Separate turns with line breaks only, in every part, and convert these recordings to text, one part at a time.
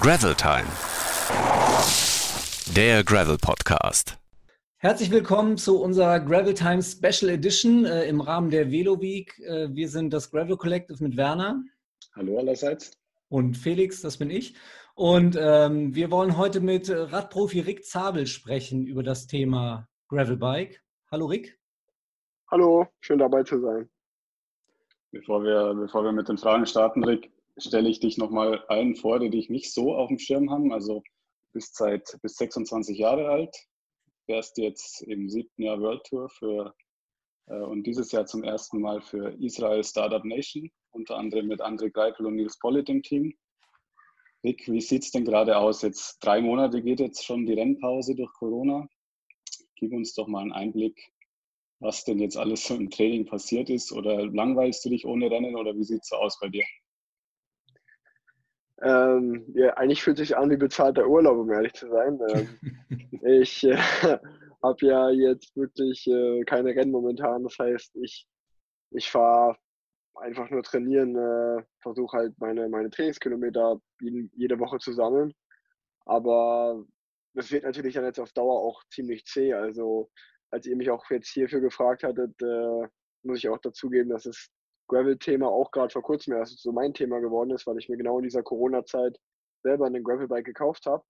Gravel Time. Der Gravel Podcast.
Herzlich willkommen zu unserer Gravel Time Special Edition äh, im Rahmen der Velo Week. Äh, wir sind das Gravel Collective mit Werner.
Hallo allerseits.
Und Felix, das bin ich. Und ähm, wir wollen heute mit Radprofi Rick Zabel sprechen über das Thema Gravelbike. Hallo Rick.
Hallo, schön dabei zu sein.
Bevor wir, bevor wir mit den Fragen starten, Rick, stelle ich dich nochmal allen vor, die dich nicht so auf dem Schirm haben. Also bist seit bis 26 Jahre alt, wärst jetzt im siebten Jahr World Tour für äh, und dieses Jahr zum ersten Mal für Israel Startup Nation, unter anderem mit André Greipel und Nils Pollitt im Team. Rick, wie sieht es denn gerade aus? Jetzt drei Monate geht jetzt schon die Rennpause durch Corona. Gib uns doch mal einen Einblick, was denn jetzt alles so im Training passiert ist. Oder langweilst du dich ohne Rennen oder wie sieht es so aus bei dir?
Ähm, ja, eigentlich fühlt sich an wie bezahlter Urlaub, um ehrlich zu sein. Ähm, ich äh, habe ja jetzt wirklich äh, keine Rennen momentan. Das heißt, ich, ich fahre einfach nur trainieren, äh, versuche halt meine, meine Trainingskilometer jede Woche zu sammeln. Aber das wird natürlich dann jetzt auf Dauer auch ziemlich zäh. Also als ihr mich auch jetzt hierfür gefragt hattet, äh, muss ich auch dazugeben, dass das Gravel-Thema auch gerade vor kurzem erst so mein Thema geworden ist, weil ich mir genau in dieser Corona-Zeit selber ein Gravelbike gekauft habe.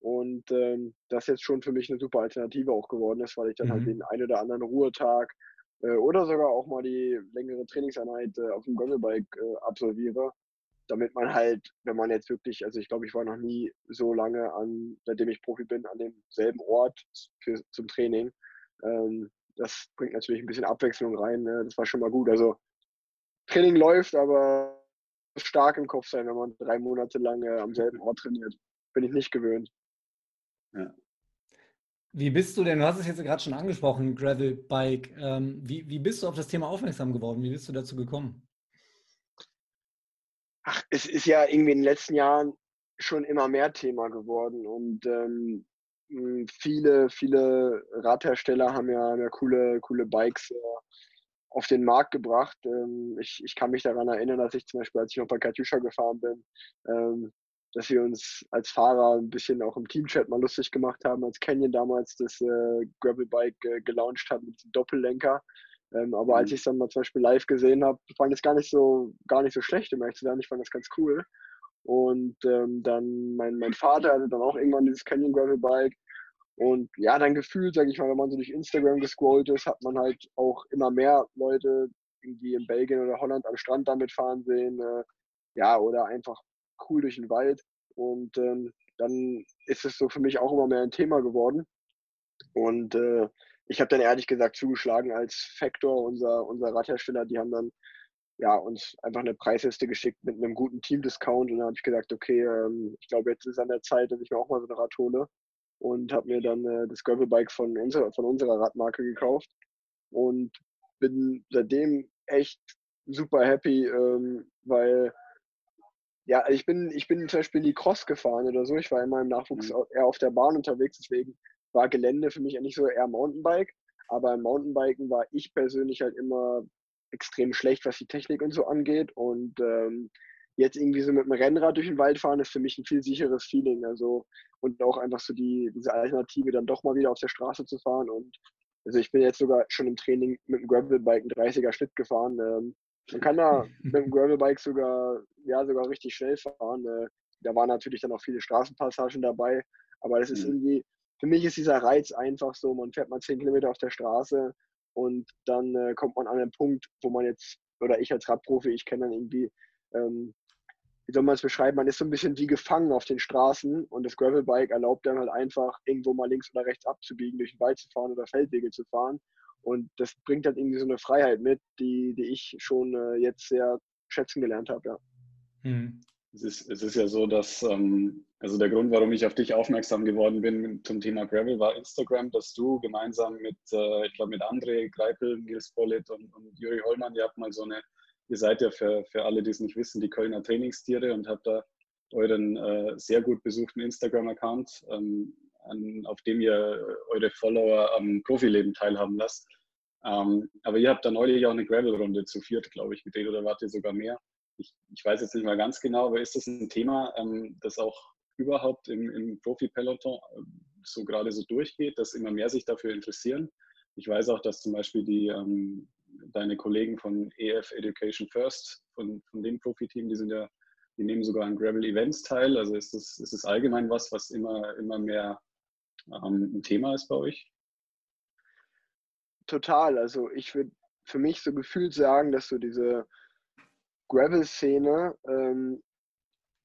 Und ähm, das jetzt schon für mich eine super Alternative auch geworden ist, weil ich dann halt mhm. halt den einen oder anderen Ruhetag äh, oder sogar auch mal die längere Trainingseinheit äh, auf dem Gravelbike äh, absolviere, damit man halt, wenn man jetzt wirklich, also ich glaube, ich war noch nie so lange an, seitdem ich Profi bin, an demselben Ort für, zum Training. Ähm, das bringt natürlich ein bisschen Abwechslung rein. Ne? Das war schon mal gut. Also Training läuft, aber stark im Kopf sein, wenn man drei Monate lang äh, am selben Ort trainiert. Bin ich nicht gewöhnt.
Ja. Wie bist du denn, du hast es jetzt gerade schon angesprochen, Gravelbike. Ähm, wie, wie bist du auf das Thema aufmerksam geworden? Wie bist du dazu gekommen?
Ach, es ist ja irgendwie in den letzten Jahren schon immer mehr Thema geworden und ähm, viele, viele Radhersteller haben ja, haben ja coole, coole Bikes äh, auf den Markt gebracht. Ähm, ich, ich kann mich daran erinnern, dass ich zum Beispiel, als ich noch bei Katjuscha gefahren bin, ähm, dass wir uns als Fahrer ein bisschen auch im Teamchat mal lustig gemacht haben, als Canyon damals das äh, Gravelbike äh, gelauncht hat mit dem Doppellenker. Ähm, aber mhm. als ich es dann mal zum Beispiel live gesehen habe, fand ich es gar nicht so, gar nicht so schlecht, um ehrlich zu sein. Ich fand das ganz cool. Und ähm, dann mein, mein Vater hatte dann auch irgendwann dieses Canyon Gravelbike. Und ja, dann gefühlt, sage ich mal, wenn man so durch Instagram gescrollt ist, hat man halt auch immer mehr Leute irgendwie in Belgien oder Holland am Strand damit fahren sehen. Äh, ja, oder einfach cool durch den Wald. Und ähm, dann ist es so für mich auch immer mehr ein Thema geworden. Und äh, ich habe dann ehrlich gesagt zugeschlagen als Factor, unser, unser Radhersteller, die haben dann ja, uns einfach eine Preisliste geschickt mit einem guten Team-Discount. Und dann habe ich gesagt, okay, ähm, ich glaube, jetzt ist an der Zeit, dass ich mir auch mal so eine Rad hole und habe mir dann äh, das Gravelbike von unserer, von unserer Radmarke gekauft und bin seitdem echt super happy, ähm, weil ja, ich bin, ich bin zum Beispiel nie Cross gefahren oder so. Ich war immer im Nachwuchs mhm. eher auf der Bahn unterwegs, deswegen war Gelände für mich eigentlich so eher Mountainbike. Aber im Mountainbiken war ich persönlich halt immer extrem schlecht, was die Technik und so angeht. Und ähm, jetzt irgendwie so mit dem Rennrad durch den Wald fahren, ist für mich ein viel sicheres Feeling. Also und auch einfach so die, diese Alternative dann doch mal wieder auf der Straße zu fahren. Und also ich bin jetzt sogar schon im Training mit dem Gravelbike einen 30er Schnitt gefahren. Ähm, man kann da mit dem Gravelbike sogar, ja, sogar richtig schnell fahren. Äh, da waren natürlich dann auch viele Straßenpassagen dabei. Aber das ist mhm. irgendwie, für mich ist dieser Reiz einfach so, man fährt mal 10 Kilometer auf der Straße und dann äh, kommt man an einen Punkt, wo man jetzt, oder ich als Radprofi, ich kenne dann irgendwie ähm, wie soll man es beschreiben, man ist so ein bisschen wie gefangen auf den Straßen und das Gravelbike erlaubt dann halt einfach, irgendwo mal links oder rechts abzubiegen, durch den Wald zu fahren oder Feldwege zu fahren. Und das bringt halt irgendwie so eine Freiheit mit, die, die ich schon äh, jetzt sehr schätzen gelernt habe, ja.
Hm. Es, ist, es ist ja so, dass, ähm, also der Grund, warum ich auf dich aufmerksam geworden bin zum Thema Gravel, war Instagram, dass du gemeinsam mit, äh, ich glaube, mit André Greipel, Nils Pollitt und, und Juri Hollmann, ihr habt mal so eine ihr seid ja für, für alle, die es nicht wissen, die Kölner Trainingstiere und habt da euren äh, sehr gut besuchten Instagram-Account, ähm, auf dem ihr eure Follower am Profileben teilhaben lasst. Ähm, aber ihr habt da neulich auch eine Gravel-Runde zu viert, glaube ich, gedreht oder wart ihr sogar mehr? Ich, ich, weiß jetzt nicht mal ganz genau, aber ist das ein Thema, ähm, das auch überhaupt im, im Profi-Peloton äh, so gerade so durchgeht, dass immer mehr sich dafür interessieren. Ich weiß auch, dass zum Beispiel die, ähm, deine Kollegen von EF Education First, von, von dem Profiteam, die sind ja, die nehmen sogar an Gravel Events teil. Also ist es, ist es allgemein was, was immer, immer mehr ähm, ein Thema ist bei euch?
Total. Also ich würde für mich so gefühlt sagen, dass so diese Gravel-Szene ähm,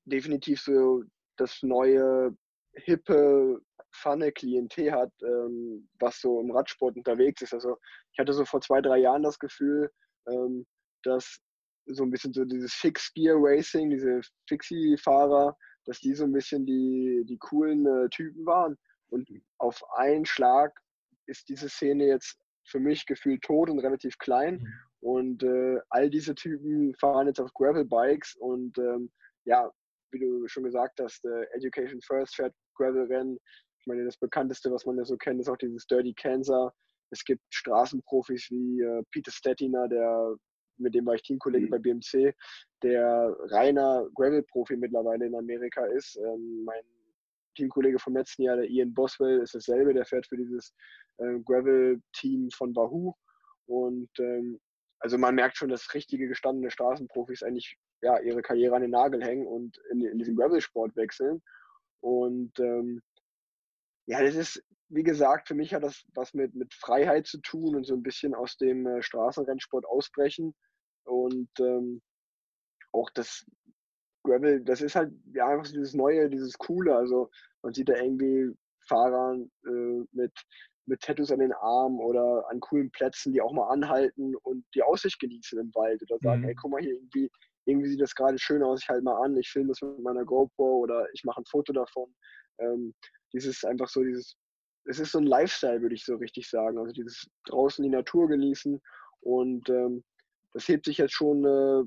definitiv so das neue, hippe, funne Klientel hat, ähm, was so im Radsport unterwegs ist. Also ich hatte so vor zwei, drei Jahren das Gefühl, ähm, dass so ein bisschen so dieses Fix-Gear-Racing, diese Fixie-Fahrer, dass die so ein bisschen die, die coolen äh, Typen waren. Und auf einen Schlag ist diese Szene jetzt für mich gefühlt tot und relativ klein. Mhm. Und äh, all diese Typen fahren jetzt auf Gravel-Bikes und ähm, ja, wie du schon gesagt hast, äh, Education First fährt Gravel-Rennen. Ich meine, das bekannteste, was man ja so kennt, ist auch dieses Dirty Kansas. Es gibt Straßenprofis wie äh, Peter Stettiner, der mit dem war ich Teamkollege mhm. bei BMC, der reiner Gravel-Profi mittlerweile in Amerika ist. Ähm, mein Teamkollege vom letzten Jahr, der Ian Boswell, ist dasselbe, der fährt für dieses äh, Gravel-Team von Wahoo. Und ähm, also man merkt schon, dass richtige gestandene Straßenprofis eigentlich ja, ihre Karriere an den Nagel hängen und in, in diesen Gravel-Sport wechseln. Und ähm, ja, das ist, wie gesagt, für mich hat das was mit, mit Freiheit zu tun und so ein bisschen aus dem äh, Straßenrennsport ausbrechen. Und ähm, auch das Gravel, das ist halt ja einfach so dieses Neue, dieses Coole. Also man sieht da irgendwie Fahrer äh, mit, mit Tattoos an den Armen oder an coolen Plätzen, die auch mal anhalten und die Aussicht genießen im Wald oder sagen, mhm. ey, guck mal hier, irgendwie, irgendwie sieht das gerade schön aus, ich halte mal an, ich filme das mit meiner GoPro oder ich mache ein Foto davon. Ähm, dieses einfach so, dieses, es ist so ein Lifestyle, würde ich so richtig sagen. Also dieses draußen die Natur genießen und ähm, das hebt sich jetzt schon äh,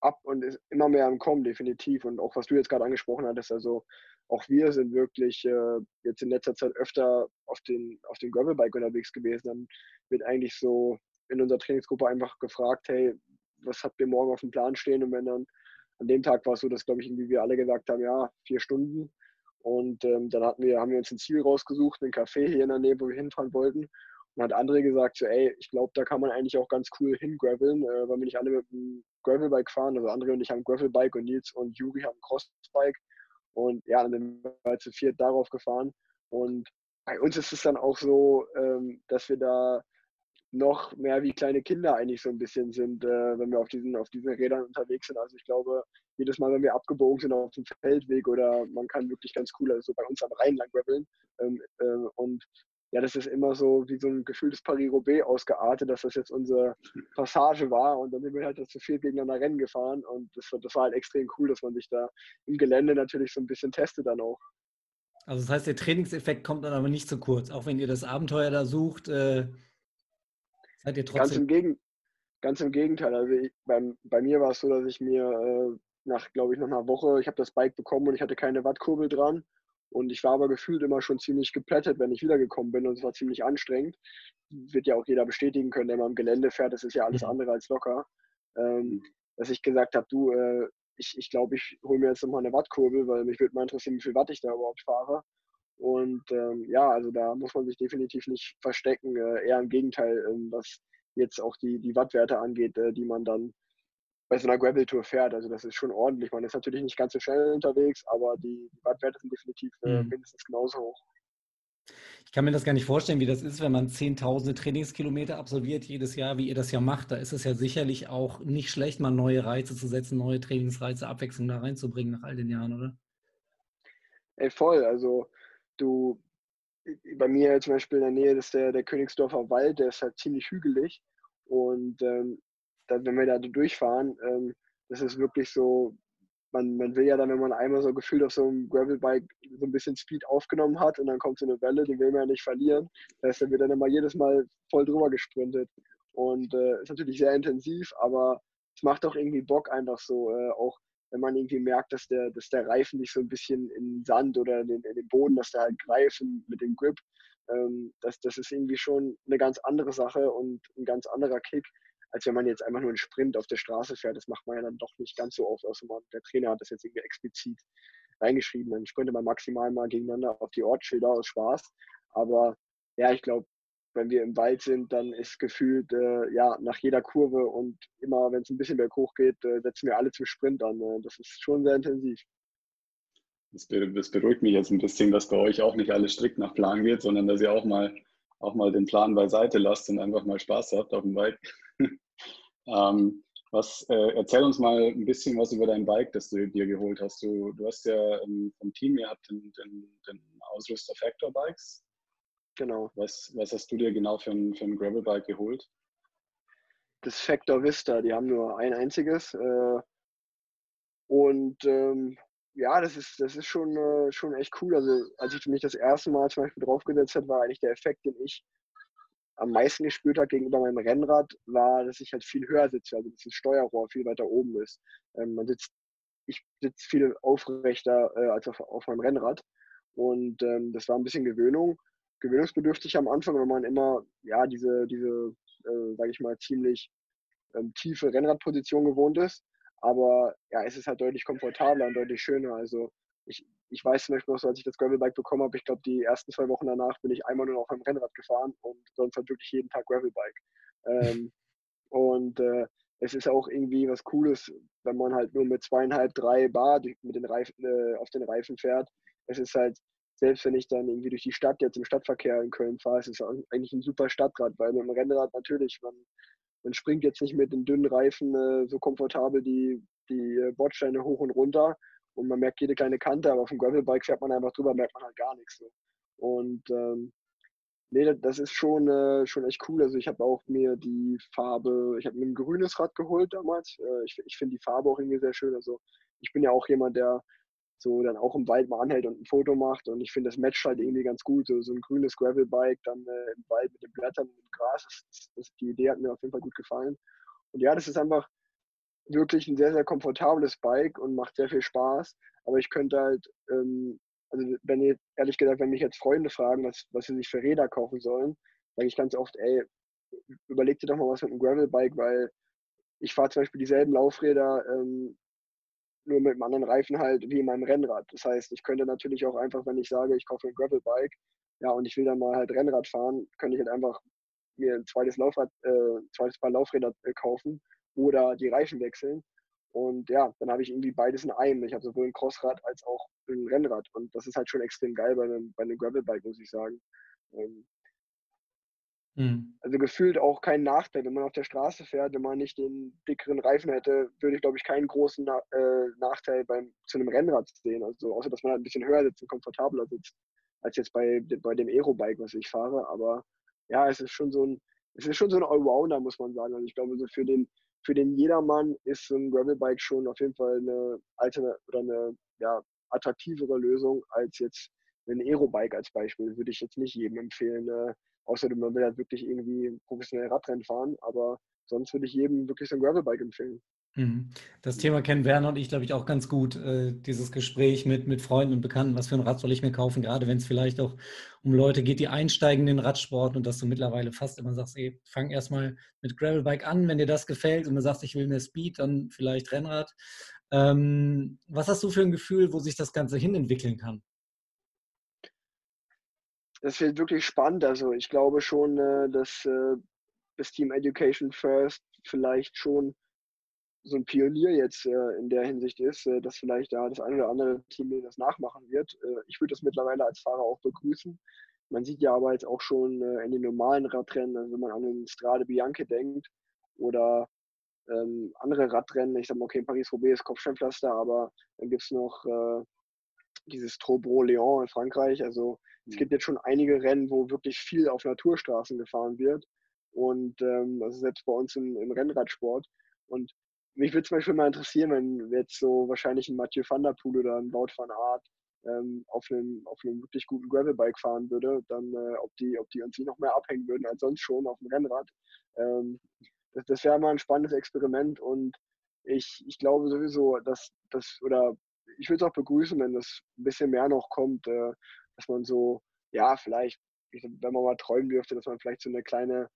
ab und ist immer mehr am Kommen, definitiv. Und auch was du jetzt gerade angesprochen hattest, also auch wir sind wirklich äh, jetzt in letzter Zeit öfter auf den, auf dem Gravelbike unterwegs gewesen. Dann wird eigentlich so in unserer Trainingsgruppe einfach gefragt, hey, was habt ihr morgen auf dem Plan stehen? Und wenn dann an dem Tag war es so, dass, glaube ich, irgendwie wir alle gesagt haben, ja, vier Stunden. Und ähm, dann hatten wir, haben wir uns ein Ziel rausgesucht, einen Café hier in der Nähe, wo wir hinfahren wollten. Und hat andere gesagt, so, ey, ich glaube, da kann man eigentlich auch ganz cool hingraveln, äh, weil wir nicht alle mit dem Gravelbike fahren. Also André und ich haben Gravelbike und Nils und Juri haben Crossbike. Und ja, dann sind wir halt zu viert darauf gefahren. Und bei uns ist es dann auch so, ähm, dass wir da noch mehr wie kleine Kinder eigentlich so ein bisschen sind, äh, wenn wir auf diesen, auf diesen Rädern unterwegs sind. Also ich glaube, jedes Mal, wenn wir abgebogen sind auf dem Feldweg oder man kann wirklich ganz cool, also bei uns am Rhein lang graveln. Ähm, äh, und ja, das ist immer so wie so ein gefühltes Paris-Roubaix ausgeartet, dass das jetzt unsere Passage war und dann sind wir halt zu viel gegeneinander Rennen gefahren und das, das war halt extrem cool, dass man sich da im Gelände natürlich so ein bisschen testet dann auch.
Also das heißt, der Trainingseffekt kommt dann aber nicht zu kurz, auch wenn ihr das Abenteuer da sucht, äh, seid ihr trotzdem...
Ganz im, Gegen ganz im Gegenteil, also ich, beim, bei mir war es so, dass ich mir äh, nach, glaube ich, nach einer Woche, ich habe das Bike bekommen und ich hatte keine Wattkurbel dran und ich war aber gefühlt immer schon ziemlich geplättet, wenn ich wiedergekommen bin und es war ziemlich anstrengend. Wird ja auch jeder bestätigen können, der mal im Gelände fährt. Das ist ja alles mhm. andere als locker. Ähm, dass ich gesagt habe, du, äh, ich, ich glaube, ich hole mir jetzt nochmal eine Wattkurbel, weil mich würde mal interessieren, wie viel Watt ich da überhaupt fahre. Und ähm, ja, also da muss man sich definitiv nicht verstecken. Äh, eher im Gegenteil, äh, was jetzt auch die, die Wattwerte angeht, äh, die man dann bei so einer Gravel-Tour fährt. Also das ist schon ordentlich. Man ist natürlich nicht ganz so schnell unterwegs, aber die, die Wattwerte sind definitiv äh, mhm. mindestens genauso hoch.
Ich kann mir das gar nicht vorstellen, wie das ist, wenn man zehntausende Trainingskilometer absolviert jedes Jahr, wie ihr das ja macht. Da ist es ja sicherlich auch nicht schlecht, mal neue Reize zu setzen, neue Trainingsreize, Abwechslung da reinzubringen nach all den Jahren, oder?
Ey, voll. Also du, bei mir zum Beispiel in der Nähe ist der, der Königsdorfer Wald, der ist halt ziemlich hügelig. Und ähm, dann, wenn wir da durchfahren, ähm, das ist wirklich so, man, man will ja dann, wenn man einmal so gefühlt auf so einem Gravelbike so ein bisschen Speed aufgenommen hat und dann kommt so eine Welle, die will man ja nicht verlieren. Das heißt, dann dann immer jedes Mal voll drüber gesprintet. Und äh, ist natürlich sehr intensiv, aber es macht auch irgendwie Bock einfach so, äh, auch wenn man irgendwie merkt, dass der, dass der Reifen nicht so ein bisschen in Sand oder in den, in den Boden, dass der halt greift mit dem Grip. Ähm, das, das ist irgendwie schon eine ganz andere Sache und ein ganz anderer Kick, als wenn man jetzt einfach nur einen Sprint auf der Straße fährt. Das macht man ja dann doch nicht ganz so oft, außer man, der Trainer hat das jetzt irgendwie explizit reingeschrieben. Dann sprintet man maximal mal gegeneinander auf die Ortsschilder aus Spaß. Aber ja, ich glaube, wenn wir im Wald sind, dann ist gefühlt äh, ja nach jeder Kurve und immer, wenn es ein bisschen berghoch geht, äh, setzen wir alle zum Sprint an. Äh, das ist schon sehr intensiv.
Das, das, beruhigt mich jetzt ein bisschen, dass bei euch auch nicht alles strikt nach Plan geht, sondern dass ihr auch mal, auch mal den Plan beiseite lasst und einfach mal Spaß habt auf dem Bike. ähm, was, äh, erzähl uns mal ein bisschen was über dein Bike, das du dir geholt hast. Du, du hast ja ähm, vom Team, ihr habt den, den, den Ausrüster Factor Bikes.
Genau.
Was, was hast du dir genau für ein, für ein Gravelbike geholt?
Das Factor Vista, die haben nur ein einziges. Äh, und ähm, ja, das ist, das ist schon, äh, schon echt cool. Also als ich mich das erste Mal zum Beispiel draufgesetzt habe, war eigentlich der Effekt, den ich am meisten gespürt habe gegenüber meinem Rennrad, war, dass ich halt viel höher sitze, also dass das Steuerrohr viel weiter oben ist. Ähm, man sitzt, ich sitze viel aufrechter äh, als auf, auf meinem Rennrad. Und ähm, das war ein bisschen Gewöhnung, gewöhnungsbedürftig am Anfang, wenn man immer ja diese, diese äh, sage ich mal, ziemlich ähm, tiefe Rennradposition gewohnt ist. Aber ja, es ist halt deutlich komfortabler und deutlich schöner. Also ich, ich weiß zum Beispiel noch so, als ich das Gravelbike bekommen habe, ich glaube, die ersten zwei Wochen danach bin ich einmal nur noch auf einem Rennrad gefahren und sonst halt wirklich jeden Tag Gravelbike. Ähm, und äh, es ist auch irgendwie was Cooles, wenn man halt nur mit zweieinhalb, drei Bar mit den Reifen, äh, auf den Reifen fährt. Es ist halt, selbst wenn ich dann irgendwie durch die Stadt jetzt im Stadtverkehr in Köln fahre, es ist eigentlich ein super Stadtrad, weil mit dem Rennrad natürlich, man man springt jetzt nicht mit den dünnen Reifen äh, so komfortabel die, die äh, Bordsteine hoch und runter und man merkt jede kleine Kante, aber auf dem Gravelbike fährt man einfach drüber, merkt man halt gar nichts. So. Und ähm, nee, das ist schon, äh, schon echt cool. Also ich habe auch mir die Farbe, ich habe mir ein grünes Rad geholt damals. Äh, ich ich finde die Farbe auch irgendwie sehr schön. Also ich bin ja auch jemand, der so dann auch im Wald mal anhält und ein Foto macht. Und ich finde, das matcht halt irgendwie ganz gut. So, so ein grünes Gravelbike dann äh, im Wald mit den Blättern und dem Gras. Das, das, die Idee hat mir auf jeden Fall gut gefallen. Und ja, das ist einfach wirklich ein sehr, sehr komfortables Bike und macht sehr viel Spaß. Aber ich könnte halt, ähm, also wenn ihr, ehrlich gesagt, wenn mich jetzt Freunde fragen, was, was sie sich für Räder kaufen sollen, sage ich ganz oft, ey, überleg dir doch mal was mit einem Gravelbike, weil ich fahre zum Beispiel dieselben Laufräder ähm, nur mit einem anderen Reifen halt wie in meinem Rennrad. Das heißt, ich könnte natürlich auch einfach, wenn ich sage, ich kaufe ein Gravelbike, ja, und ich will dann mal halt Rennrad fahren, könnte ich halt einfach mir ein zweites Laufrad, äh, zweites Paar Laufräder äh, kaufen oder die Reifen wechseln. Und ja, dann habe ich irgendwie beides in einem. Ich habe sowohl ein Crossrad als auch ein Rennrad. Und das ist halt schon extrem geil bei einem, bei einem Gravelbike, muss ich sagen. Ähm, Mhm. Also gefühlt auch kein Nachteil. Wenn man auf der Straße fährt, wenn man nicht den dickeren Reifen hätte, würde ich, glaube ich, keinen großen Na äh, Nachteil beim, zu einem Rennrad sehen. Also außer, dass man halt ein bisschen höher sitzt und komfortabler sitzt, als jetzt bei, bei dem Aerobike, was ich fahre. Aber ja, es ist schon so ein, es ist schon so ein Allrounder, muss man sagen. Also ich glaube, so für den, für den Jedermann ist so ein Gravelbike schon auf jeden Fall eine alterne oder eine ja, attraktivere Lösung als jetzt ein Aerobike als Beispiel. Würde ich jetzt nicht jedem empfehlen, äh, Außer man will halt wirklich irgendwie professionell Radrennen fahren, aber sonst würde ich jedem wirklich so ein Gravelbike empfehlen.
Mhm. Das Thema kennen Werner und ich, glaube ich, auch ganz gut. Äh, dieses Gespräch mit, mit Freunden und Bekannten, was für ein Rad soll ich mir kaufen, gerade wenn es vielleicht auch um Leute geht, die einsteigen in den Radsport und dass du mittlerweile fast immer sagst, ey, fang erstmal mit Gravelbike an, wenn dir das gefällt und du sagst, ich will mehr Speed, dann vielleicht Rennrad. Ähm, was hast du für ein Gefühl, wo sich das Ganze hinentwickeln kann?
Das wird wirklich spannend. Also ich glaube schon, äh, dass äh, das Team Education First vielleicht schon so ein Pionier jetzt äh, in der Hinsicht ist, dass vielleicht da das eine oder andere Team das nachmachen wird. ich würde das mittlerweile als Fahrer auch begrüßen. Man sieht ja aber jetzt auch schon in den normalen Radrennen, also wenn man an den Strade Bianche denkt oder ähm, andere Radrennen, ich sag mal, okay, in Paris-Roubaix ist Kopfsteinpflaster, aber dann gibt es noch dieses Trobro-Léon in Frankreich. Also es gibt jetzt schon einige Rennen, wo wirklich viel auf Naturstraßen gefahren wird. Und ähm, also selbst bei uns im, im Rennradsport. Und mich würde zum Beispiel mal interessieren, wenn jetzt so wahrscheinlich ein Mathieu van der Poel oder ein Wout van Aert ähm, auf, einem, auf einem wirklich guten Gravelbike fahren würde, dann äh, ob, die, ob die uns nicht noch mehr abhängen würden als sonst schon auf dem Rennrad. Ähm, das, das wäre mal ein spannendes Experiment und ich, ich glaube sowieso, dass das, oder ich würde es auch begrüßen, wenn das ein bisschen mehr noch kommt, äh, dass man so, ja, vielleicht, wenn man mal träumen dürfte, dass man vielleicht so eine kleine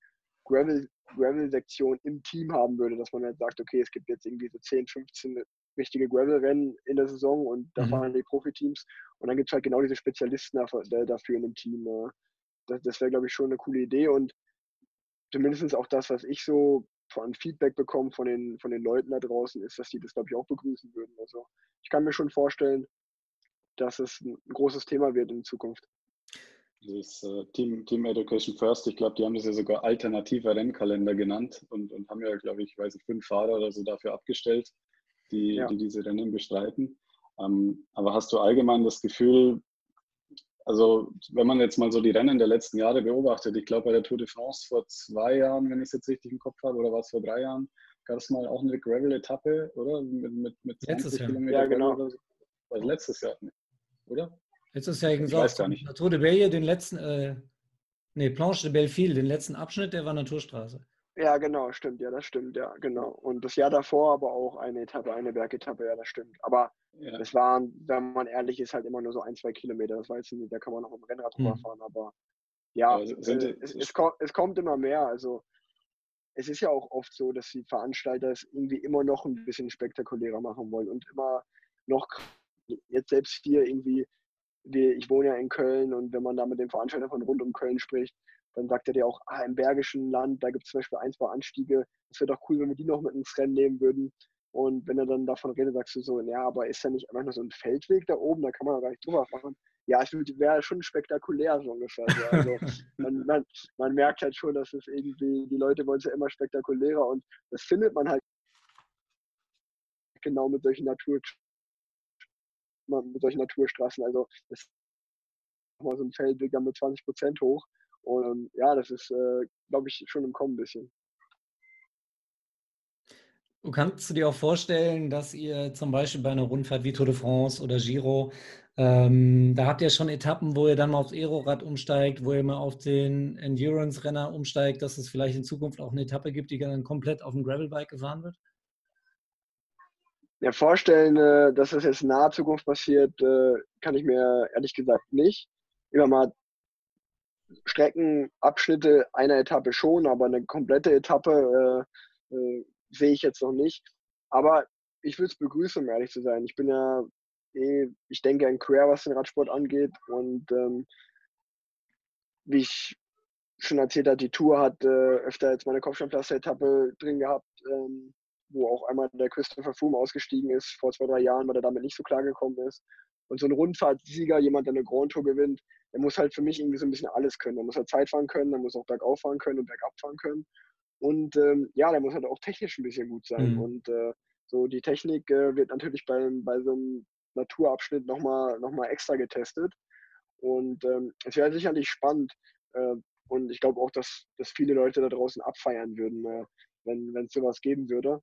Gravel, Gravel-Sektion im Team haben würde, dass man halt sagt, okay, es gibt jetzt irgendwie so 10, 15 richtige Gravel-Rennen in der Saison und da
Mhm.
fahren die Profiteams. Und dann gibt es halt genau diese Spezialisten dafür, dafür in dem Team. äh. Das, das wäre, glaube ich, schon eine coole Idee und zumindest auch das, was ich so von Feedback bekomme von den, von den Leuten da draußen, ist, dass die das, glaube ich, auch begrüßen würden. Also ich kann mir schon vorstellen, dass es ein großes Thema wird in Zukunft.
Das äh, Team, Team Education First, ich glaube, die haben das ja sogar alternativer Rennkalender genannt und, und haben ja, glaube ich, weiß ich, fünf Fahrer oder so dafür abgestellt, die,
Ja.
die diese Rennen bestreiten. Ähm, aber hast du allgemein das Gefühl, also wenn man jetzt mal so die Rennen der letzten Jahre beobachtet, ich glaube bei der Tour de France vor zwei Jahren, wenn ich es jetzt richtig im Kopf habe, oder war es vor drei Jahren, gab es mal auch eine Gravel-Etappe, oder? Mit, mit, mit 20
Letztes Jahr.
Kilometer
Ja,
Gravel
genau.
oder so. Letztes Jahr, oder?
Jetzt ist ja
Ich
gesagt,
weiß gar nicht.
Tour de Bellier, den letzten, äh, nee, Planche de Belleville, den letzten Abschnitt, der war Naturstraße.
Ja, genau, stimmt, ja, das stimmt, ja, genau. Und das Jahr davor aber auch eine Etappe, eine Bergetappe, ja, das stimmt. Aber
Ja.
das waren, wenn man ehrlich ist, halt immer nur so ein, zwei Kilometer. Das war jetzt nicht, da kann man noch mit dem Rennrad
Hm.
rüberfahren, aber ja, äh,
die-
es, es, kommt, es kommt immer mehr. Also es ist ja auch oft so, dass die Veranstalter es irgendwie immer noch ein bisschen spektakulärer machen wollen und immer noch, jetzt selbst hier irgendwie, ich wohne ja in Köln und wenn man da mit dem Veranstalter von rund um Köln spricht, dann sagt er dir auch, ah, im Bergischen Land, da gibt es zum Beispiel ein, zwei Anstiege, es wäre doch cool, wenn wir die noch mit ins Rennen nehmen würden. Und wenn er dann davon redet, sagst du so, ja, aber ist ja nicht einfach nur so ein Feldweg da oben, da kann man ja gar nicht drüber fahren. Ja, es wäre schon spektakulär so ungefähr. So. Also man, man, man merkt halt schon, dass es irgendwie, die Leute wollen es ja immer spektakulärer und das findet man halt genau mit solchen Natur mit solchen Naturstraßen. Also das ist mal so ein Feldweg dann mit 20 Prozent hoch. Und ja, das ist, äh, glaube ich, schon im Kommen ein bisschen.
Du kannst du dir auch vorstellen, dass ihr zum Beispiel bei einer Rundfahrt wie Tour de France oder Giro, ähm, da habt ihr schon Etappen, wo ihr dann mal aufs Aerorad umsteigt, wo ihr mal auf den Endurance-Renner umsteigt, dass es vielleicht in Zukunft auch eine Etappe gibt, die dann komplett auf dem Gravelbike gefahren wird?
Ja, vorstellen, äh, dass das jetzt in naher Zukunft passiert, äh, kann ich mir ehrlich gesagt nicht. Immer mal Streckenabschnitte einer Etappe schon, aber eine komplette Etappe äh, äh, sehe ich jetzt noch nicht. Aber ich würde es begrüßen, um ehrlich zu sein. Ich bin ja, eh, ich denke ein Quer, was den Radsport angeht. Und ähm, wie ich schon erzählt habe, die Tour hat äh, öfter jetzt meine Kopfsteinpflaster-Etappe drin gehabt, ähm, wo auch einmal der Christopher Froome ausgestiegen ist vor zwei, drei Jahren, weil er damit nicht so klar gekommen ist. Und so ein Rundfahrtsieger, jemand, der eine Grand Tour gewinnt, der muss halt für mich irgendwie so ein bisschen alles können. Der muss halt Zeit fahren können, der muss auch bergauf fahren können und bergab fahren können. Und ähm, ja, der muss halt auch technisch ein bisschen gut sein.
Mhm.
Und äh, so die Technik äh, wird natürlich bei, bei so einem Naturabschnitt nochmal noch mal extra getestet. Und ähm, es wäre sicherlich spannend. Äh, und ich glaube auch, dass, dass viele Leute da draußen abfeiern würden, äh, wenn es sowas geben würde.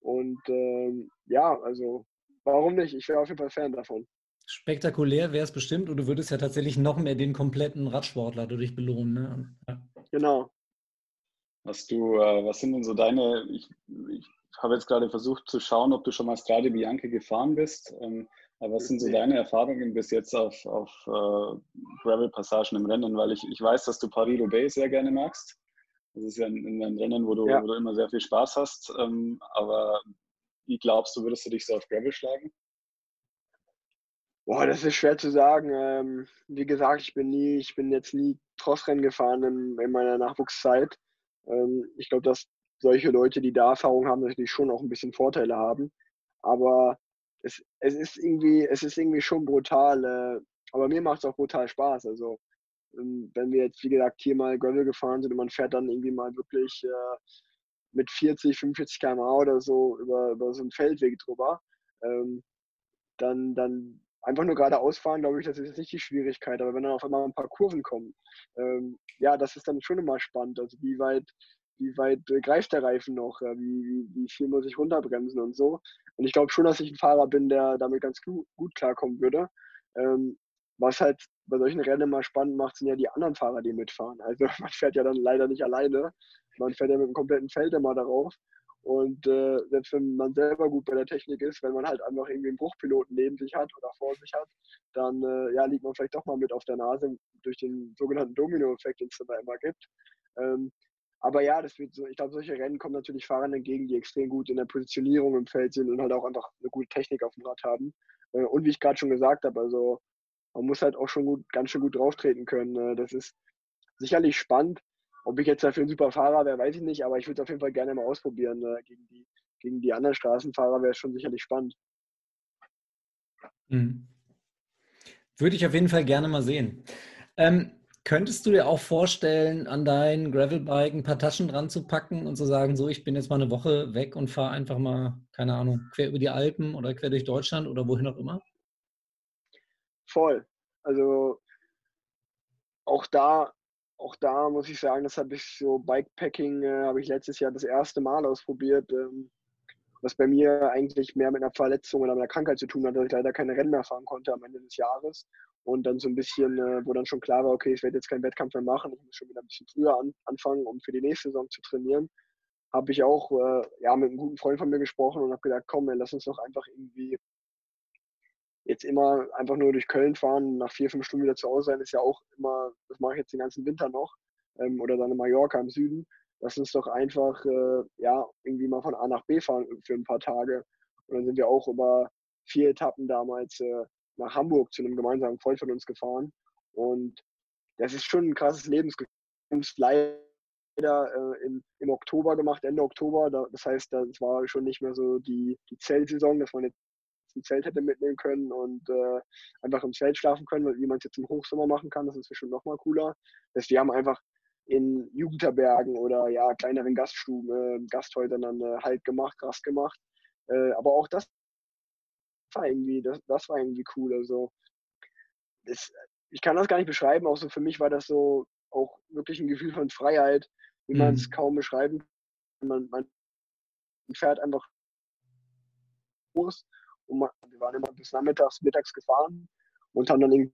Und ähm, ja, also warum nicht? Ich wäre auf jeden Fall Fan davon.
Spektakulär wäre es bestimmt und du würdest ja tatsächlich noch mehr den kompletten Radsportler dadurch belohnen. Ne? Ja.
Genau.
Hast du, äh, was sind denn so deine, ich, ich habe jetzt gerade versucht zu schauen, ob du schon mal Strade Bianche gefahren bist, ähm, aber was sind so deine Erfahrungen bis jetzt auf, auf äh, Gravel-Passagen im Rennen? Weil ich, ich weiß, dass du Paris-Roubaix sehr gerne magst. Das ist ja ein, ein Rennen, wo du,
Ja.
wo du immer sehr viel Spaß hast, ähm, aber wie glaubst du, würdest du dich so auf Gravel schlagen?
Boah, das ist schwer zu sagen. Ähm, wie gesagt, ich bin nie, ich bin jetzt nie Crossrennen gefahren in, in meiner Nachwuchszeit. Ähm, ich glaube, dass solche Leute, die da Erfahrung haben, natürlich schon auch ein bisschen Vorteile haben. Aber es, es ist irgendwie, es ist irgendwie schon brutal. Äh, aber mir macht es auch brutal Spaß. Also wenn wir jetzt, wie gesagt, hier mal Gravel gefahren sind und man fährt dann irgendwie mal wirklich äh, mit 40, 45 km/h oder so über, über so einen Feldweg drüber, ähm, dann, dann einfach nur geradeaus fahren, glaube ich, das ist jetzt nicht die Schwierigkeit. Aber wenn dann auf einmal ein paar Kurven kommen, ähm, ja, das ist dann schon immer spannend. Also wie weit, wie weit äh, greift der Reifen noch? Äh, wie, wie, wie viel muss ich runterbremsen und so. Und ich glaube schon, dass ich ein Fahrer bin, der damit ganz gut, gut klarkommen würde. Ähm, was halt bei solchen Rennen mal spannend macht, sind ja die anderen Fahrer, die mitfahren. Also man fährt ja dann leider nicht alleine. Man fährt ja mit dem kompletten Feld immer darauf. Und äh, selbst wenn man selber gut bei der Technik ist, wenn man halt einfach irgendwie einen Bruchpiloten neben sich hat oder vor sich hat, dann äh, ja, liegt man vielleicht doch mal mit auf der Nase durch den sogenannten Domino-Effekt, den es da immer gibt. Ähm, Aber ja, das wird so, ich glaube, solche Rennen kommen natürlich Fahrern entgegen, die extrem gut in der Positionierung im Feld sind und halt auch einfach eine gute Technik auf dem Rad haben. Äh, und wie ich gerade schon gesagt habe, also man muss halt auch schon gut, ganz schön gut drauftreten können. Äh, das ist sicherlich spannend. Ob ich jetzt dafür ein super Fahrer wäre, weiß ich nicht, aber ich würde es auf jeden Fall gerne mal ausprobieren. Äh, gegen, die, gegen die anderen Straßenfahrer wäre es schon sicherlich spannend.
Mhm. Würde ich auf jeden Fall gerne mal sehen. Ähm, Könntest du dir auch vorstellen, an dein Gravelbike ein paar Taschen dran zu packen und zu sagen, so, ich bin jetzt mal eine Woche weg und fahre einfach mal, keine Ahnung, quer über die Alpen oder quer durch Deutschland oder wohin auch immer?
Voll. Also auch da, auch da muss ich sagen, das habe ich so Bikepacking, äh, habe ich letztes Jahr das erste Mal ausprobiert, ähm, was bei mir eigentlich mehr mit einer Verletzung oder einer Krankheit zu tun hat, dass ich leider keine Rennen mehr fahren konnte am Ende des Jahres und dann so ein bisschen, äh, wo dann schon klar war, okay, ich werde jetzt keinen Wettkampf mehr machen, ich muss schon wieder ein bisschen früher an, anfangen, um für die nächste Saison zu trainieren, habe ich auch äh, ja, mit einem guten Freund von mir gesprochen und habe gedacht, komm, ey, lass uns doch einfach irgendwie jetzt immer einfach nur durch Köln fahren, nach vier, fünf Stunden wieder zu Hause sein, ist ja auch immer, das mache ich jetzt den ganzen Winter noch, ähm, oder dann in Mallorca im Süden. Lass uns doch einfach, äh, ja, irgendwie mal von A nach B fahren für ein paar Tage. Und dann sind wir auch über vier Etappen damals äh, nach Hamburg zu einem gemeinsamen Freund von uns gefahren. Und das ist schon ein krasses Lebensgefühl. Leider äh, im, im, Oktober gemacht, Ende Oktober. Da, das heißt, das war schon nicht mehr so die, die Zeltsaison, dass man jetzt ein Zelt hätte mitnehmen können und äh, einfach im Zelt schlafen können, wie man es jetzt im Hochsommer machen kann. Das ist bestimmt noch mal cooler. Das, wir haben einfach in Jugendherbergen oder ja kleineren Gaststuben, äh, Gasthäusern dann äh, halt gemacht, Rast gemacht. Äh, aber auch das war irgendwie, das, das war irgendwie cool. Also das, ich kann das gar nicht beschreiben, auch so für mich war das so auch wirklich ein Gefühl von Freiheit, wie mhm. man es kaum beschreiben kann. Man, man fährt einfach los und wir waren immer bis nachmittags, mittags gefahren und haben dann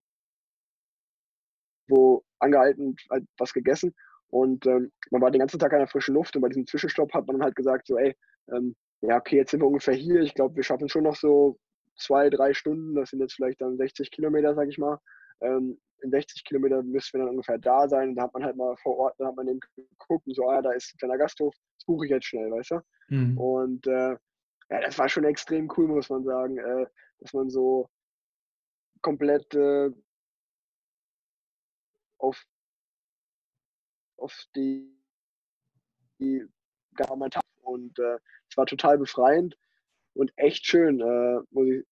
irgendwo angehalten, halt was gegessen und ähm, man war den ganzen Tag an der frischen Luft und bei diesem Zwischenstopp hat man dann halt gesagt, so ey, ähm, ja okay, jetzt sind wir ungefähr hier, ich glaube, wir schaffen schon noch so zwei, drei Stunden, das sind jetzt vielleicht dann 60 Kilometer, sag ich mal. Ähm, in 60 Kilometer müssen wir dann ungefähr da sein. Und da hat man halt mal vor Ort, da hat man eben geguckt und so, ah, da ist ein kleiner Gasthof, das buche ich jetzt schnell, weißt du? Mhm. Und äh, ja, das war schon extrem cool, muss man sagen, äh, dass man so komplett äh, auf, auf die, die hat. Und äh, es war total befreiend und echt schön. Äh, ich,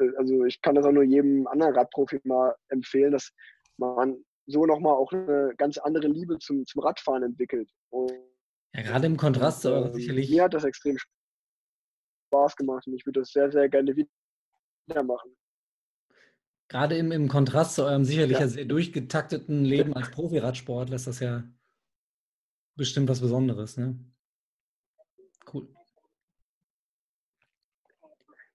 äh, also ich kann das auch nur jedem anderen Radprofi mal empfehlen, dass man so nochmal auch eine ganz andere Liebe zum, zum Radfahren entwickelt. Und,
ja, gerade im Kontrast zu äh, sicherlich.
Mir hat das extrem Spaß gemacht und ich würde das sehr, sehr gerne wieder machen.
Gerade im, im Kontrast zu eurem sicherlich ja. sehr durchgetakteten Leben als Profiradsportler ist das ja bestimmt was Besonderes. Ne? Cool.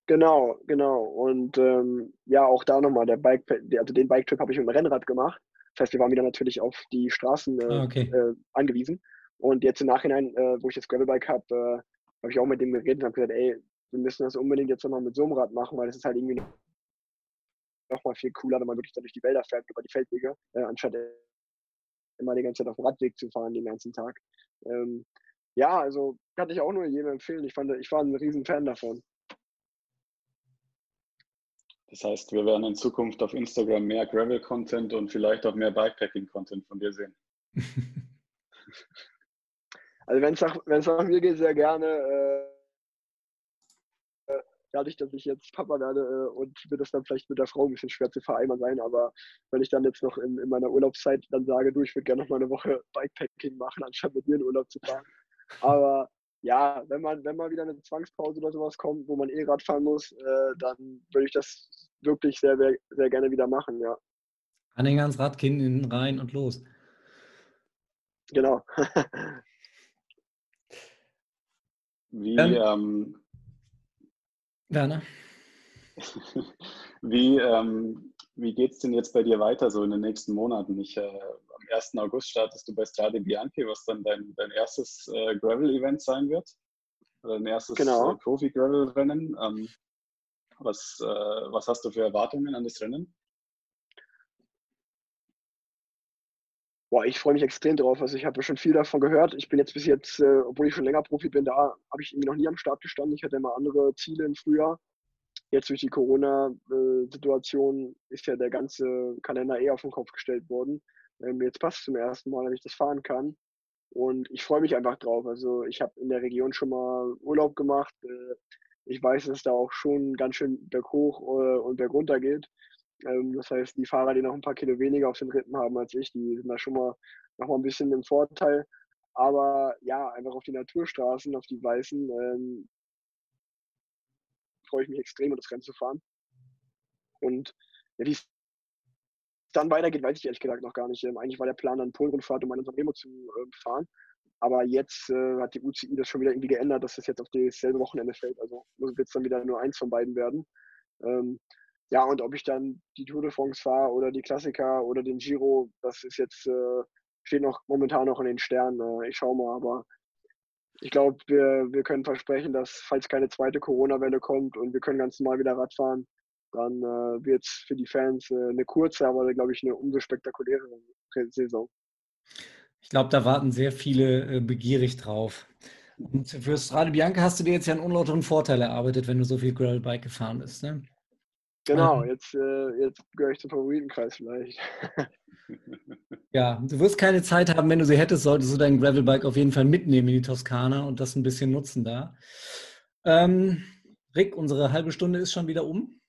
Genau, genau. Und ähm, ja, auch da nochmal, der Bike, also den Bike-Trip habe ich mit dem Rennrad gemacht. Das heißt, wir waren wieder natürlich auf die Straßen äh, ah, okay. äh, angewiesen. Und jetzt im Nachhinein, äh, wo ich das Gravelbike habe, äh, habe ich auch mit dem geredet und habe gesagt, ey, wir müssen das unbedingt jetzt nochmal mit so einem Rad machen, weil es ist halt irgendwie nochmal viel cooler, wenn man wirklich da durch die Wälder fährt, über die Feldwege, äh, anstatt immer die ganze Zeit auf dem Radweg zu fahren den ganzen Tag. Ähm, ja, also kann ich auch nur jedem empfehlen. Ich, fand, ich war ein riesen Fan davon.
Das heißt, wir werden in Zukunft auf Instagram mehr Gravel-Content und vielleicht auch mehr Bikepacking-Content von dir sehen.
Also wenn es nach, nach mir geht, sehr gerne. Äh, äh, dadurch, dass ich jetzt Papa werde äh, und wird es dann vielleicht mit der Frau ein bisschen schwer zu vereinbaren sein, aber wenn ich dann jetzt noch in, in meiner Urlaubszeit dann sage, du, ich würde gerne noch mal eine Woche Bikepacking machen, anstatt mit dir in Urlaub zu fahren. Aber ja, wenn man, wenn mal wieder eine Zwangspause oder sowas kommt, wo man eh Rad fahren muss, äh, dann würde ich das wirklich sehr, sehr, sehr gerne wieder machen, ja.
Anhänger ans Rad, Kind rein und los.
Genau.
Wie, ähm, ähm,
Werner?
wie, ähm, wie geht es denn jetzt bei dir weiter so in den nächsten Monaten? Ich, äh, am 1. August startest du bei Strade Bianchi, was dann dein, dein erstes äh, Gravel-Event sein wird. Dein erstes
genau.
äh, Profi-Gravel-Rennen. Ähm, was, äh, was hast du für Erwartungen an das Rennen?
Boah, ich freue mich extrem drauf. Also ich habe schon viel davon gehört. Ich bin jetzt bis jetzt, äh, obwohl ich schon länger Profi bin, da habe ich irgendwie noch nie am Start gestanden. Ich hatte immer andere Ziele im Frühjahr. Jetzt durch die Corona-Situation ist ja der ganze Kalender eher auf den Kopf gestellt worden. Ähm, jetzt passt es zum ersten Mal, dass ich das fahren kann. Und ich freue mich einfach drauf. Also ich habe in der Region schon mal Urlaub gemacht. Äh, ich weiß, dass da auch schon ganz schön berghoch äh, und bergunter geht. Ähm, das heißt, die Fahrer, die noch ein paar Kilo weniger auf den Rippen haben als ich, die sind da schon mal noch mal ein bisschen im Vorteil. Aber ja, einfach auf die Naturstraßen, auf die weißen, ähm, freue ich mich extrem, das Rennen zu fahren. Und ja, wie es dann weitergeht, weiß ich ehrlich gesagt noch gar nicht. Ähm, eigentlich war der Plan, dann Polrundfahrt um meine Unternehmung zu äh, fahren. Aber jetzt äh, hat die UCI das schon wieder irgendwie geändert, dass das jetzt auf dasselbe Wochenende fällt. Also wird es dann wieder nur eins von beiden werden. Ähm, ja, und ob ich dann die Tour de France fahre oder die Klassiker oder den Giro, das ist jetzt, äh, steht noch momentan noch in den Sternen. Äh, ich schaue mal, aber ich glaube, wir, wir können versprechen, dass falls keine zweite Corona-Welle kommt und wir können ganz normal wieder Radfahren, dann äh, wird es für die Fans äh, eine kurze, aber glaube ich eine umso spektakulärere Saison.
Ich glaube, da warten sehr viele äh, begierig drauf. Und für Strade Bianca hast du dir jetzt ja einen unlauteren Vorteil erarbeitet, wenn du so viel Gravelbike gefahren bist, ne?
Genau, ähm. jetzt, äh, jetzt gehöre ich zum Favoritenkreis vielleicht.
Ja, du wirst keine Zeit haben, wenn du sie hättest, solltest du dein Gravelbike auf jeden Fall mitnehmen in die Toskana und das ein bisschen nutzen da. Ähm, Rick, unsere halbe Stunde ist schon wieder um.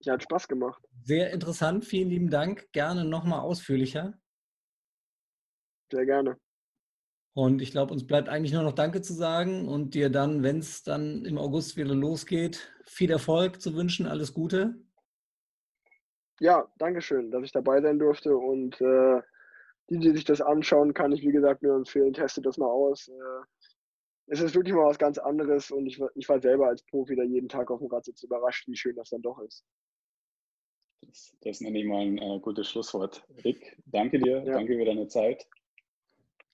Ja, hat Spaß gemacht.
Sehr interessant, vielen lieben Dank. Gerne nochmal ausführlicher.
Sehr gerne.
Und ich glaube, uns bleibt eigentlich nur noch Danke zu sagen und dir dann, wenn es dann im August wieder losgeht, viel Erfolg zu wünschen, alles Gute.
Ja, danke schön, dass ich dabei sein durfte und äh, die, die sich das anschauen, kann ich wie gesagt nur empfehlen, testet das mal aus. Äh, es ist wirklich mal was ganz anderes und ich, ich war selber als Profi da jeden Tag auf dem Rad sitzt überrascht, wie schön das dann doch ist.
Das, das nenne ich mal ein äh, gutes Schlusswort. Rick, danke dir, ja. danke für deine Zeit.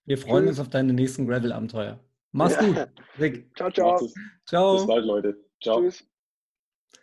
Wir freuen Tschüss. uns auf deine nächsten Gravel-Abenteuer. Mach's ja. gut,
Rick. Ciao, ciao.
Ciao.
Bis bald, Leute. Ciao. Tschüss.